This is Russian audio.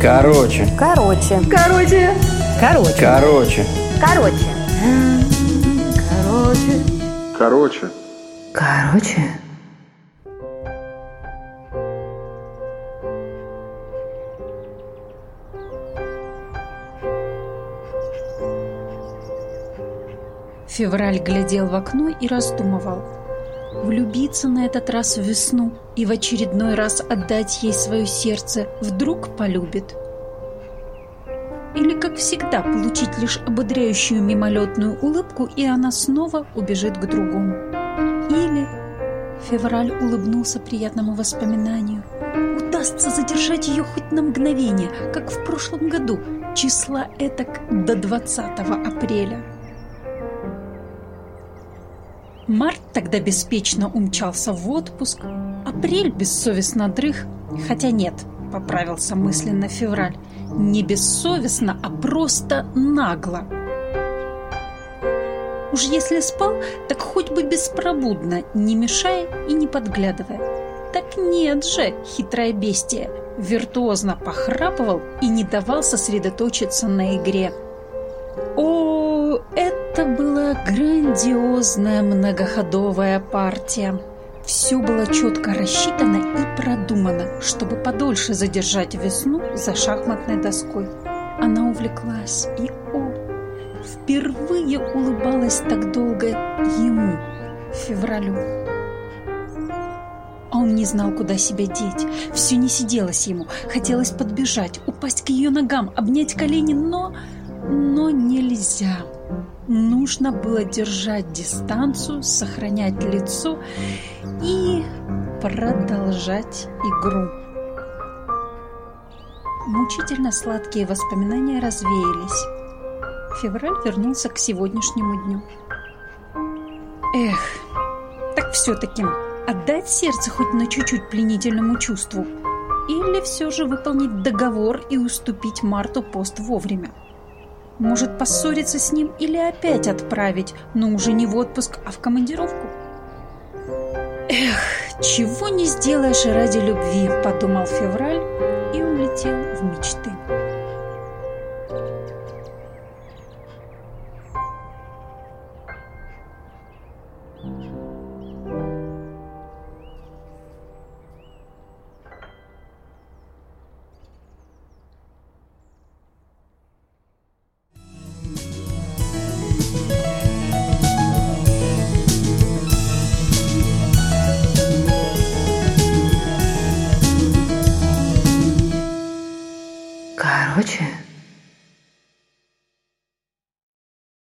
Короче. Короче. Короче. Короче. Короче. Короче. Короче. Короче. Короче. Февраль глядел в окно и раздумывал. Влюбиться на этот раз в весну и в очередной раз отдать ей свое сердце вдруг полюбит. Или, как всегда, получить лишь ободряющую мимолетную улыбку, и она снова убежит к другому. Или... Февраль улыбнулся приятному воспоминанию. Удастся задержать ее хоть на мгновение, как в прошлом году, числа этак до 20 апреля. Март тогда беспечно умчался в отпуск, апрель бессовестно дрых, хотя нет, поправился мысленно февраль, не бессовестно, а просто нагло. Уж если спал, так хоть бы беспробудно, не мешая и не подглядывая. Так нет же, хитрое бестие, виртуозно похрапывал и не давал сосредоточиться на игре. О, грандиозная многоходовая партия. Все было четко рассчитано и продумано, чтобы подольше задержать весну за шахматной доской. Она увлеклась и, о, впервые улыбалась так долго ему, февралю. А он не знал, куда себя деть. Все не сиделось ему. Хотелось подбежать, упасть к ее ногам, обнять колени, но... Но нельзя. Нужно было держать дистанцию, сохранять лицо и продолжать игру. Мучительно сладкие воспоминания развеялись. Февраль вернулся к сегодняшнему дню. Эх, так все-таки отдать сердце хоть на чуть-чуть пленительному чувству или все же выполнить договор и уступить Марту пост вовремя. Может поссориться с ним или опять отправить, но уже не в отпуск, а в командировку? Эх, чего не сделаешь ради любви, подумал Февраль и улетел в мечты. Короче.